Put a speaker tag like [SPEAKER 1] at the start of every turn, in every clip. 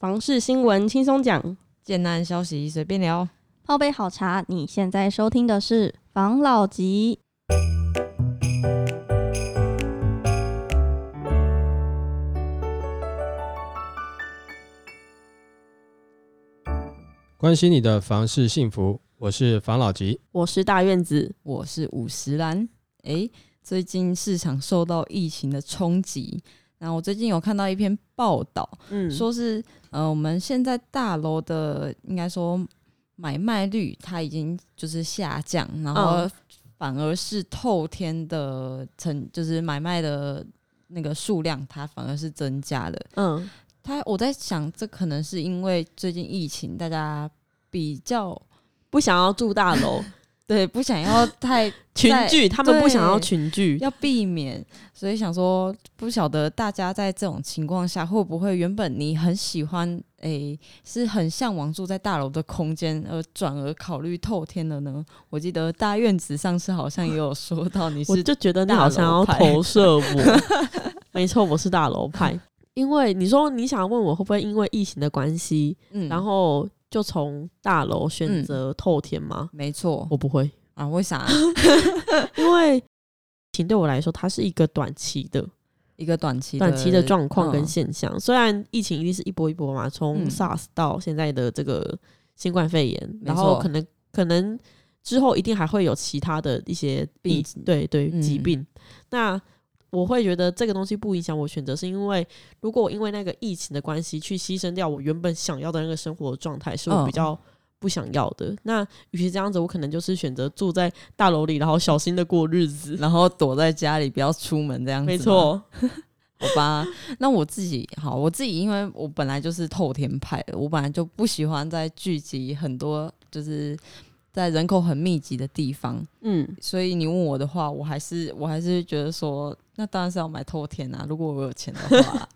[SPEAKER 1] 房事新闻轻松讲，
[SPEAKER 2] 简单消息随便聊。
[SPEAKER 3] 泡杯好茶，你现在收听的是房老吉。
[SPEAKER 4] 关心你的房事幸福，我是房老吉。
[SPEAKER 1] 我是大院子，
[SPEAKER 2] 我是五十岚。诶，最近市场受到疫情的冲击，然后我最近有看到一篇报道，
[SPEAKER 1] 嗯，
[SPEAKER 2] 说是呃，我们现在大楼的应该说买卖率它已经就是下降，然后
[SPEAKER 1] 嗯
[SPEAKER 2] 反而是透天的成就是买卖的那个数量，它反而是增加的。
[SPEAKER 1] 嗯，
[SPEAKER 2] 它我在想，这可能是因为最近疫情，大家比较
[SPEAKER 1] 不想要住大楼
[SPEAKER 2] 对不想要 太
[SPEAKER 1] 群聚，他们不想要群聚，
[SPEAKER 2] 要避免，所以想说，不晓得大家在这种情况下会不会原本你很喜欢，诶、是很向往住在大楼的空间，而转而考虑透天的呢？我记得大院子上次好像也有说到你是
[SPEAKER 1] 我就觉得你好像要投射我。没错，我是大楼派。因为你说你想问我会不会因为疫情的关系，
[SPEAKER 2] 嗯
[SPEAKER 1] 然后就从大楼选择透天吗？
[SPEAKER 2] 没错
[SPEAKER 1] 我不会，
[SPEAKER 2] 啊，为啥？
[SPEAKER 1] 因为疫情对我来说，它是一个短期的
[SPEAKER 2] 一个短期
[SPEAKER 1] 短期的状况跟
[SPEAKER 2] 嗯
[SPEAKER 1] 现象。虽然疫情一定是一波一波嘛，从
[SPEAKER 2] 嗯
[SPEAKER 1] SARS 到现在的这个新冠肺炎，
[SPEAKER 2] 没
[SPEAKER 1] 然后可能可能之后一定还会有其他的一些
[SPEAKER 2] 病疾
[SPEAKER 1] 对对
[SPEAKER 2] 嗯
[SPEAKER 1] 疾病。那我会觉得这个东西不影响我选择，是因为如果我因为那个疫情的关系去牺牲掉我原本想要的那个生活状态，是我比
[SPEAKER 2] 嗯
[SPEAKER 1] 较不想要的。那与其这样子，我可能就是选择住在大楼里，然后小心的过日子。
[SPEAKER 2] 然后躲在家里不要出门这样子。
[SPEAKER 1] 没，错，
[SPEAKER 2] 好吧。那我自己好，我自己因为我本来就是透天派的，我本来就不喜欢在聚集很多，就是在人口很密集的地方。
[SPEAKER 1] 嗯，
[SPEAKER 2] 所以你问我的话，我还是我还是觉得说，那当然是要买透天啊。如果我有钱的话，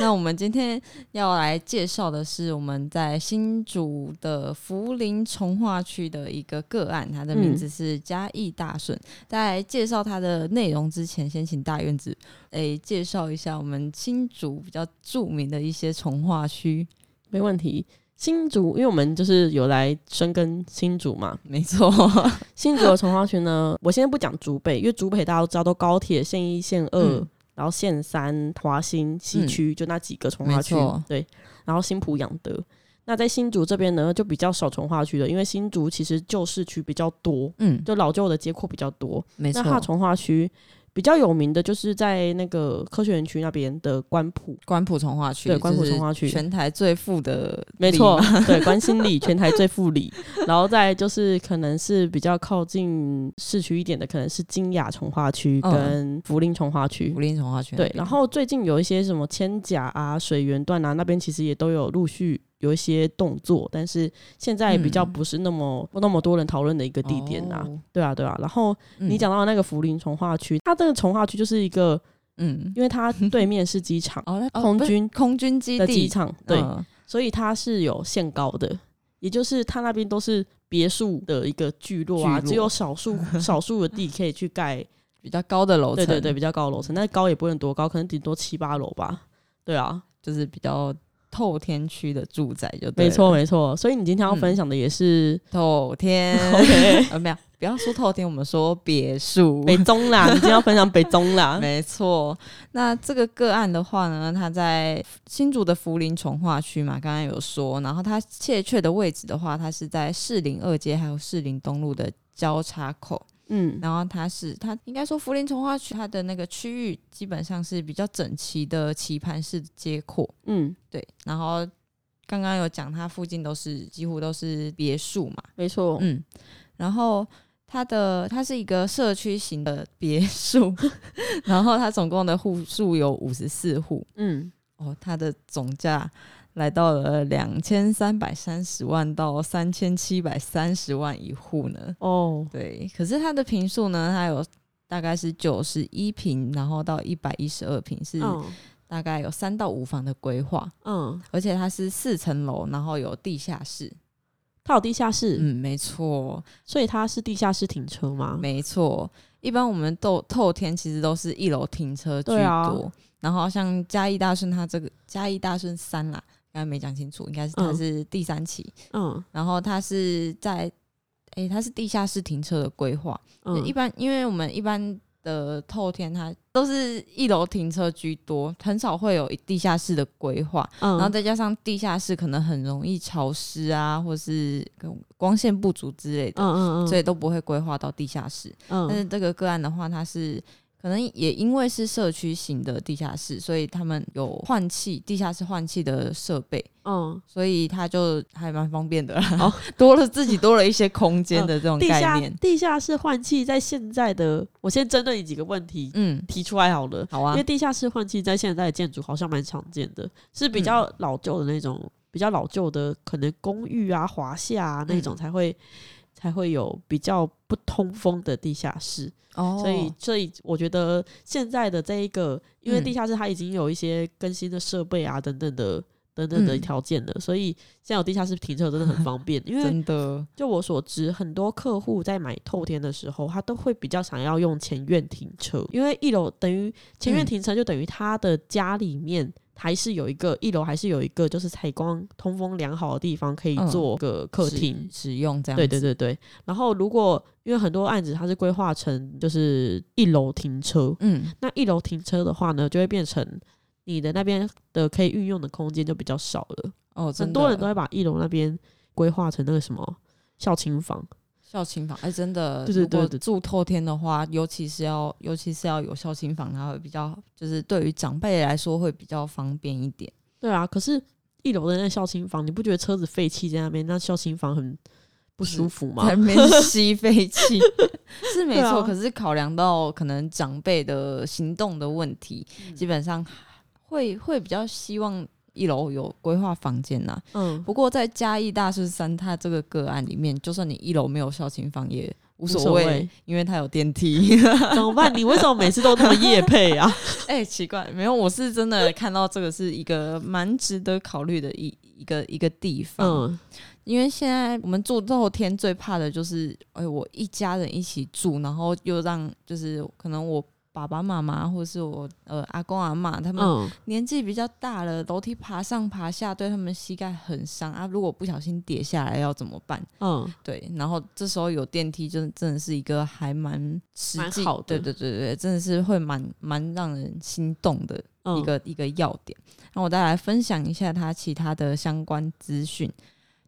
[SPEAKER 2] 那我们今天要来介绍的是我们在新竹的福林从化区的一个个案，它的名字是嘉义大顺。在介绍它的内容之前，先请大院子诶、介绍一下我们新竹比较著名的一些从化区。
[SPEAKER 1] 没问题。新竹，因为我们就是有来深耕新竹嘛，
[SPEAKER 2] 没错，
[SPEAKER 1] 新竹的从化区呢，我现在不讲竹北，因为竹北大家都知道，都高铁线一、线二，
[SPEAKER 2] 嗯。
[SPEAKER 1] 然后线三、华新、西区，就那几个从化区。对，然后新浦养德。那在新竹这边呢，就比较少从化区的，因为新竹其实旧市区比较多，
[SPEAKER 2] 嗯，
[SPEAKER 1] 就老旧的街廓比较多。
[SPEAKER 2] 没错。
[SPEAKER 1] 那，它从化区比较有名的就是在那个科学园区那边的关埔，
[SPEAKER 2] 关埔从化区，
[SPEAKER 1] 对关埔
[SPEAKER 2] 就是
[SPEAKER 1] 从化区
[SPEAKER 2] 全台最富的，
[SPEAKER 1] 没错，，对，关心里全台最富里，然后再就是可能是比较靠近市区一点的，可能是金雅从化区
[SPEAKER 2] 嗯
[SPEAKER 1] 跟福林从化区。
[SPEAKER 2] 福林从化区那
[SPEAKER 1] 对，然后最近有一些什么千甲啊、水源段啊，那边其实也都有陆续有一些动作，但是现在比较
[SPEAKER 2] 嗯。
[SPEAKER 1] 不是那么、不那么多人讨论的一个地点啊。
[SPEAKER 2] 哦。
[SPEAKER 1] 对啊，对啊。然后你
[SPEAKER 2] 嗯
[SPEAKER 1] 讲到那个福林从化区，它这个从化区就是一个，
[SPEAKER 2] 嗯，
[SPEAKER 1] 因为它对面是机场 空军
[SPEAKER 2] 空军基地。
[SPEAKER 1] 的机场，对，
[SPEAKER 2] 嗯。
[SPEAKER 1] 所以它是有限高的，也就是它那边都是别墅的一个聚落啊，
[SPEAKER 2] 落。
[SPEAKER 1] 只有少数 少数的地可以去盖，
[SPEAKER 2] 比较高的楼层，
[SPEAKER 1] 对对对，比较高的楼层，但是高也不能多高，可能顶多七八楼吧。对啊，
[SPEAKER 2] 就是比较透天区的住宅就对了
[SPEAKER 1] 没错，没错。所以你今天要分享的也是、
[SPEAKER 2] 透天
[SPEAKER 1] OK
[SPEAKER 2] 呃没有，不要说透天，我们说别墅。
[SPEAKER 1] 北中啦，你今天要分享北中啦。
[SPEAKER 2] 没错，那这个个案的话呢，它在新竹的福林从化区嘛，刚刚有说，然后它确切的位置的话，它是在士林二街还有士林东路的交叉口。
[SPEAKER 1] 嗯
[SPEAKER 2] 然后它是它应该说福林从化区它的那个区域基本上是比较整齐的棋盘式的街廓，
[SPEAKER 1] 嗯，
[SPEAKER 2] 对。然后刚刚有讲它附近都是几乎都是别墅嘛，
[SPEAKER 1] 没错。
[SPEAKER 2] 嗯。然后它的它是一个社区型的别墅，然后它总共的户数有五十四户，
[SPEAKER 1] 嗯，
[SPEAKER 2] 哦，它的总价来到了两千三百三十万到三千七百三十万一户呢。
[SPEAKER 1] 哦，
[SPEAKER 2] 对，可是它的平数呢，它有大概是九十一平，然后到一百一十二平，是
[SPEAKER 1] 嗯。
[SPEAKER 2] 大概有三到五房的规划，
[SPEAKER 1] 嗯，
[SPEAKER 2] 而且它是四层楼，然后有地下室。
[SPEAKER 1] 它有地下室，
[SPEAKER 2] 嗯，没错，
[SPEAKER 1] 所以它是地下室停车吗？
[SPEAKER 2] 没错。一般我们透透天其实都是一楼停车居多，然后像嘉义大顺它这个嘉义大顺三啦，刚才没讲清楚，应该是它
[SPEAKER 1] 嗯。
[SPEAKER 2] 是第三期，
[SPEAKER 1] 嗯。
[SPEAKER 2] 然后它是在，诶、它是地下室停车的规划。
[SPEAKER 1] 嗯，
[SPEAKER 2] 一般，因为我们一般的透天它都是一楼停车居多，很少会有地下室的规划。
[SPEAKER 1] 嗯，
[SPEAKER 2] 然后再加上地下室可能很容易潮湿啊，或是光线不足之类的，
[SPEAKER 1] 嗯嗯嗯，
[SPEAKER 2] 所以都不会规划到地下室。嗯。但
[SPEAKER 1] 嗯
[SPEAKER 2] 是这个个案的话，它是可能也因为是社区型的地下室，所以他们有换气、地下室换气的设备，
[SPEAKER 1] 嗯，
[SPEAKER 2] 所以它就还蛮方便的啦。
[SPEAKER 1] 哦
[SPEAKER 2] 多了自己多了一些空 间的这种
[SPEAKER 1] 地下
[SPEAKER 2] 概念。
[SPEAKER 1] 地下室换气在现在的，我先针对你几个问题
[SPEAKER 2] 嗯，
[SPEAKER 1] 提出来好了。
[SPEAKER 2] 好啊
[SPEAKER 1] 因为，地下室换气在现在的建筑好像蛮常见的，是比较
[SPEAKER 2] 嗯
[SPEAKER 1] 老旧的那种，比较老旧的可能公寓啊、华夏啊那
[SPEAKER 2] 嗯
[SPEAKER 1] 种才会、才会有比较不通风的地下室。
[SPEAKER 2] 哦。
[SPEAKER 1] 所以，所以我觉得现在的这一个，因为
[SPEAKER 2] 嗯。
[SPEAKER 1] 地下室它已经有一些更新的设备啊等等的等等的
[SPEAKER 2] 嗯。
[SPEAKER 1] 条件了，所以现在有地下室停车真的很方便。因为
[SPEAKER 2] 真的，
[SPEAKER 1] 就我所知，很多客户在买透天的时候，他都会比较想要用前院停车，因为一楼等于前院
[SPEAKER 2] 嗯。
[SPEAKER 1] 停车，就等于他的家里面还是有一个一楼，还是有一个就是采光通风良好的地方可以
[SPEAKER 2] 嗯
[SPEAKER 1] 做个客厅。
[SPEAKER 2] 使使用这样。
[SPEAKER 1] 对对，对对，然后如果因为很多案子它是规划成就是一楼停车，
[SPEAKER 2] 嗯，
[SPEAKER 1] 那一楼停车的话呢，就会变成你的那边的可以运用的空间就比较少了。
[SPEAKER 2] 哦，
[SPEAKER 1] 很多人都会把一楼那边规划成那个什么孝亲房。
[SPEAKER 2] 孝亲房，哎、真的，
[SPEAKER 1] 对对对
[SPEAKER 2] 如果住透天的话，尤其是要，尤其是要有孝亲房，它会比较，就是对于长辈来说会比较方便一点。
[SPEAKER 1] 对啊，可是一楼的那孝亲房，你不觉得车子废弃在那边，那孝亲房很不舒服吗
[SPEAKER 2] 在？那边吸废气 是没错，可是考量到可能长辈的行动的问题，
[SPEAKER 1] 嗯
[SPEAKER 2] 基本上会会比较希望一楼有规划房间呐。
[SPEAKER 1] 嗯，
[SPEAKER 2] 不过在嘉义大师山它这个个案里面，就算你一楼没有孝亲房也无
[SPEAKER 1] 无
[SPEAKER 2] 所谓，因为它有电梯。
[SPEAKER 1] 怎么办？你为什么每次都那么夜配啊？
[SPEAKER 2] 哎、奇怪，没有，我是真的看到这个是一个蛮值得考虑的一一个一个地方。
[SPEAKER 1] 嗯
[SPEAKER 2] 因为现在我们住透天最怕的就是，哎，我一家人一起住，然后又让就是可能我爸爸妈妈或是我呃阿公阿妈他们
[SPEAKER 1] 嗯，
[SPEAKER 2] 年纪比较大了，楼梯爬上爬下，对他们膝盖很伤啊。如果不小心跌下来要怎么办？
[SPEAKER 1] 嗯，
[SPEAKER 2] 对，然后这时候有电梯，真真的是一个还蛮实际，
[SPEAKER 1] 好的
[SPEAKER 2] 对对对对，真的是会蛮蛮让人心动的
[SPEAKER 1] 嗯
[SPEAKER 2] 一个、一个要点。那我再来分享一下它其他的相关资讯，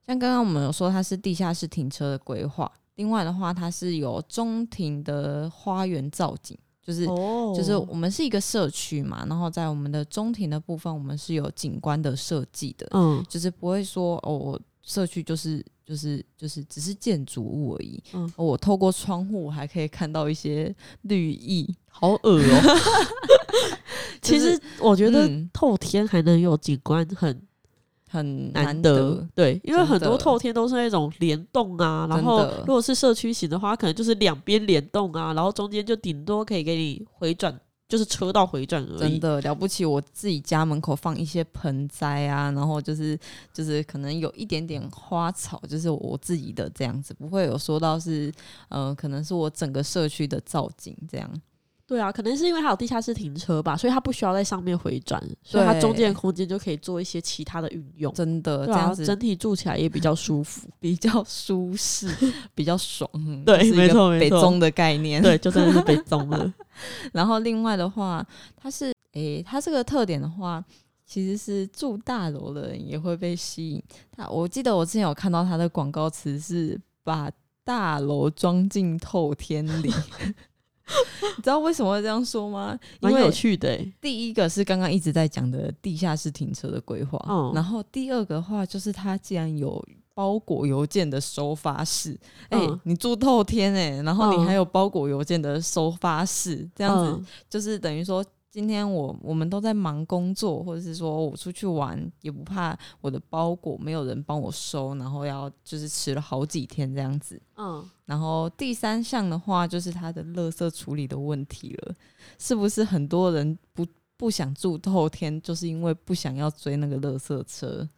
[SPEAKER 2] 像刚刚我们有说它是地下室停车的规划，另外的话它是有中庭的花园造景，就是。
[SPEAKER 1] 哦，
[SPEAKER 2] 就是我们是一个社区嘛，然后在我们的中庭的部分，我们是有景观的设计的，
[SPEAKER 1] 嗯
[SPEAKER 2] 就是不会说哦，我社区就是就是就是只是建筑物而已。
[SPEAKER 1] 嗯
[SPEAKER 2] 哦我透过窗户，我还可以看到一些绿意。
[SPEAKER 1] 好恶哦。其
[SPEAKER 2] 就是
[SPEAKER 1] 实我觉得
[SPEAKER 2] 嗯
[SPEAKER 1] 透天还能有景观很
[SPEAKER 2] 很
[SPEAKER 1] 难
[SPEAKER 2] 得。
[SPEAKER 1] 对，因为很多透天都是那种联动啊，然后如果是社区型的话，可能就是两边联动啊，然后中间就顶多可以给你回转，就是车道回转而已。
[SPEAKER 2] 真的了不起！我自己家门口放一些盆栽啊，然后就是就是可能有一点点花草，就是我自己的这样子，不会有说到是呃，可能是我整个社区的造景这样。
[SPEAKER 1] 对啊，可能是因为它有地下室停车吧，所以它不需要在上面回转，所以它中间的空间就可以做一些其他的运用。
[SPEAKER 2] 真的
[SPEAKER 1] 啊，
[SPEAKER 2] 这样子
[SPEAKER 1] 整体住起来也比较舒服。
[SPEAKER 2] 比较舒适，比较爽。嗯
[SPEAKER 1] 对没错没错
[SPEAKER 2] 北中的概念。
[SPEAKER 1] 对，就真的是被 zon 了。
[SPEAKER 2] 然后另外的话，它是诶、它这个特点的话，其实是住大楼的人也会被吸引。它我记得我之前有看到它的广告词是把大楼装进透天里。你知道为什么会这样说吗？因
[SPEAKER 1] 蛮有
[SPEAKER 2] 为
[SPEAKER 1] 趣的、欸，
[SPEAKER 2] 第一个是刚刚一直在讲的地下室停车的规划，
[SPEAKER 1] 嗯
[SPEAKER 2] 然后第二个话就是它既然有包裹邮件的收发室，哎、
[SPEAKER 1] 嗯
[SPEAKER 2] 你住透天哎、然后你
[SPEAKER 1] 嗯
[SPEAKER 2] 还有包裹邮件的收发室，这样子、
[SPEAKER 1] 嗯
[SPEAKER 2] 就是等于说。今天我我们都在忙工作，或者是说我出去玩，也不怕我的包裹没有人帮我收，然后要就是迟了好几天这样子。
[SPEAKER 1] 嗯，
[SPEAKER 2] 然后第三项的话，就是他的垃圾处理的问题了，是不是很多人不不想住透天，就是因为不想要追那个垃圾车？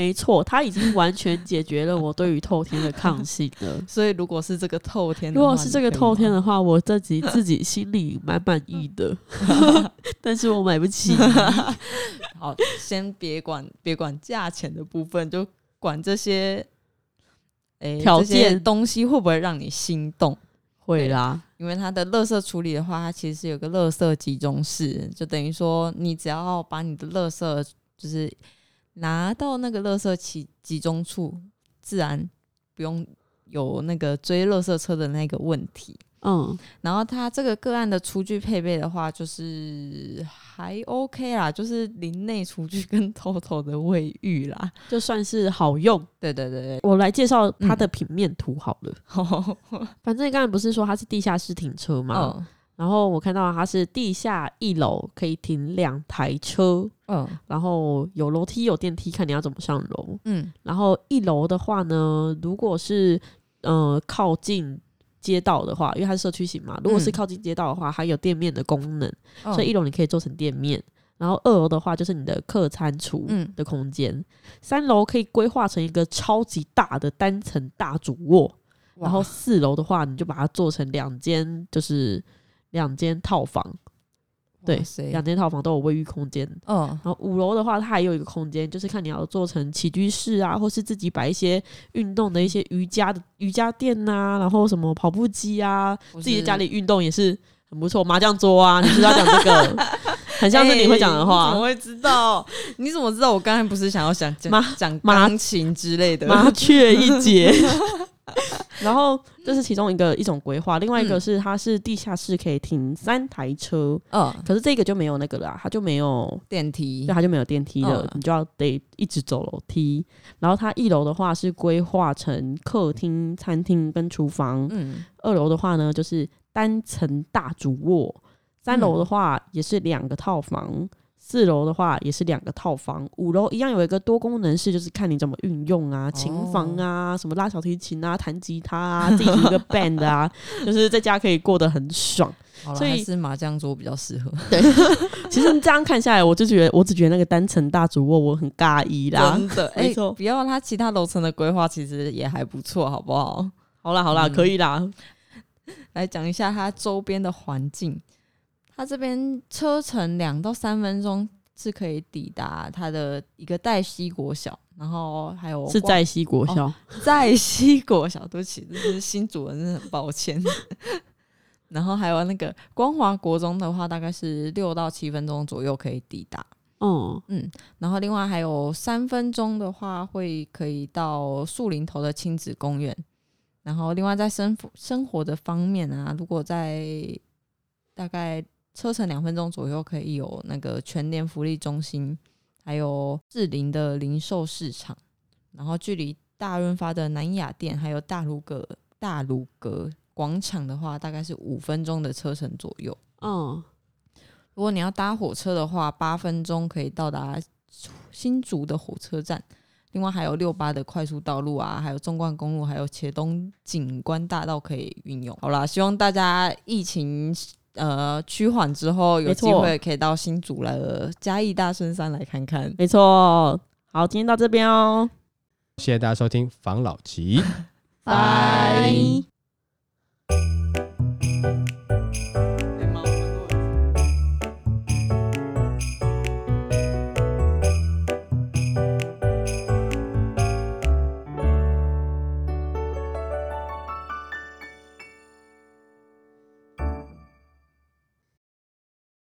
[SPEAKER 1] 没错，它已经完全解决了我对于透天的抗性了。
[SPEAKER 2] 所以如果是这个透天的话，
[SPEAKER 1] 如果是这个透天
[SPEAKER 2] 的，
[SPEAKER 1] 话，我自己自己心里蛮满意的，但是我买不起。
[SPEAKER 2] 好，先别管别管价钱的部分，就管这些，诶、
[SPEAKER 1] 条件
[SPEAKER 2] 东西会不会让你心动？
[SPEAKER 1] 会啦，
[SPEAKER 2] 因为它的垃圾处理的话，它其实是有个垃圾集中室，就等于说你只要把你的垃圾就是拿到那个垃圾集集中处，自然不用有那个追垃圾车的那个问题。
[SPEAKER 1] 嗯，
[SPEAKER 2] 然后它这个个案的厨具配备的话，就是还 OK 啦，就是林内厨具跟 TOTO 的卫浴啦。
[SPEAKER 1] 就算是好用。
[SPEAKER 2] 对对对对
[SPEAKER 1] 我来介绍它的平面图好了。
[SPEAKER 2] 对，
[SPEAKER 1] 反正刚才不是说它是地下室停车吗？
[SPEAKER 2] 嗯
[SPEAKER 1] 然后我看到它是地下一楼可以停两台车，
[SPEAKER 2] 嗯。
[SPEAKER 1] 然后有楼梯有电梯，看你要怎么上楼。
[SPEAKER 2] 嗯。
[SPEAKER 1] 然后一楼的话呢，如果是呃靠近街道的话，因为它是社区型嘛，如果是
[SPEAKER 2] 嗯。
[SPEAKER 1] 靠近街道的话，还有店面的功能，
[SPEAKER 2] 嗯，
[SPEAKER 1] 所以一楼你可以做成店面。然后二楼的话就是你的客餐厨
[SPEAKER 2] 嗯。
[SPEAKER 1] 的空间，三楼可以规划成一个超级大的单层大主卧，然后四楼的话你就把它做成两间，就是两间套房，对两间套房都有卫浴空间。
[SPEAKER 2] 嗯
[SPEAKER 1] 然后五楼的话，它还有一个空间，就是看你要做成起居室啊，或是自己摆一些运动的一些瑜伽的瑜伽垫呐、然后什么跑步机啊，自己在家里运动也是很不错。麻将桌啊，你知道讲这个？很像是你会讲的
[SPEAKER 2] 哎你怎
[SPEAKER 1] 话
[SPEAKER 2] 么。会知道？你怎么知道？我刚才不是想要想讲
[SPEAKER 1] 麻
[SPEAKER 2] 讲
[SPEAKER 1] 麻
[SPEAKER 2] 钢琴之类的？
[SPEAKER 1] 麻雀一节。然后这是其中一个一种规划，另外一个
[SPEAKER 2] 嗯。
[SPEAKER 1] 是它是地下室可以停三台车，
[SPEAKER 2] 嗯，
[SPEAKER 1] 可是这个就没有那个了，它就没有
[SPEAKER 2] 电梯。
[SPEAKER 1] 对，它就没有电梯了，
[SPEAKER 2] 嗯
[SPEAKER 1] 你就要得一直走楼梯。然后它一楼的话是规划成客厅、餐厅跟厨房，
[SPEAKER 2] 嗯。
[SPEAKER 1] 二楼的话呢就是单层大主卧，三楼的话也是两个套房。四楼的话也是两个套房，五楼一样有一个多功能室，就是看你怎么运用啊，琴房啊，什么拉小提琴啊，弹吉他啊，自己一个 band 啊，就是在家可以过得很爽。所以
[SPEAKER 2] 还是麻将桌比较适合。
[SPEAKER 1] 对其实这样看下来，我就觉得，我只觉得那个单层大主卧我很尬意啦。
[SPEAKER 2] 真的，哎、
[SPEAKER 1] 没错
[SPEAKER 2] 不要它其他楼层的规划其实也还不错，好不好？
[SPEAKER 1] 好啦好啦，
[SPEAKER 2] 嗯
[SPEAKER 1] 可以啦。
[SPEAKER 2] 来讲一下它周边的环境。它这边车程两到三分钟是可以抵达它的一个黛西国小，然后还有光
[SPEAKER 1] 是在西国校，
[SPEAKER 2] 在西国小，对不起，这是新主人，真的很抱歉。然后还有那个光华国中的话，大概是六到七分钟左右可以抵达。
[SPEAKER 1] 嗯，
[SPEAKER 2] 然后另外还有三分钟的话，会可以到树林头的亲子公园。然后另外在生生活的方面啊，如果在大概车程两分钟左右，可以有那个全联福利中心，还有志林的零售市场。然后距离大润发的南雅店，还有大鲁阁大鲁阁广场的话，大概是五分钟的车程左右。
[SPEAKER 1] 嗯，
[SPEAKER 2] 如果你要搭火车的话，八分钟可以到达新竹的火车站。另外还有六八的快速道路啊，还有纵贯公路，还有茄东景观大道可以运用。好啦，希望大家疫情呃趋缓之后，有机会可以到新竹来的嘉义大深山来看看。
[SPEAKER 1] 没错。好，今天到这边哦，
[SPEAKER 4] 谢谢大家收听防老集。
[SPEAKER 3] 拜。
[SPEAKER 1] 拜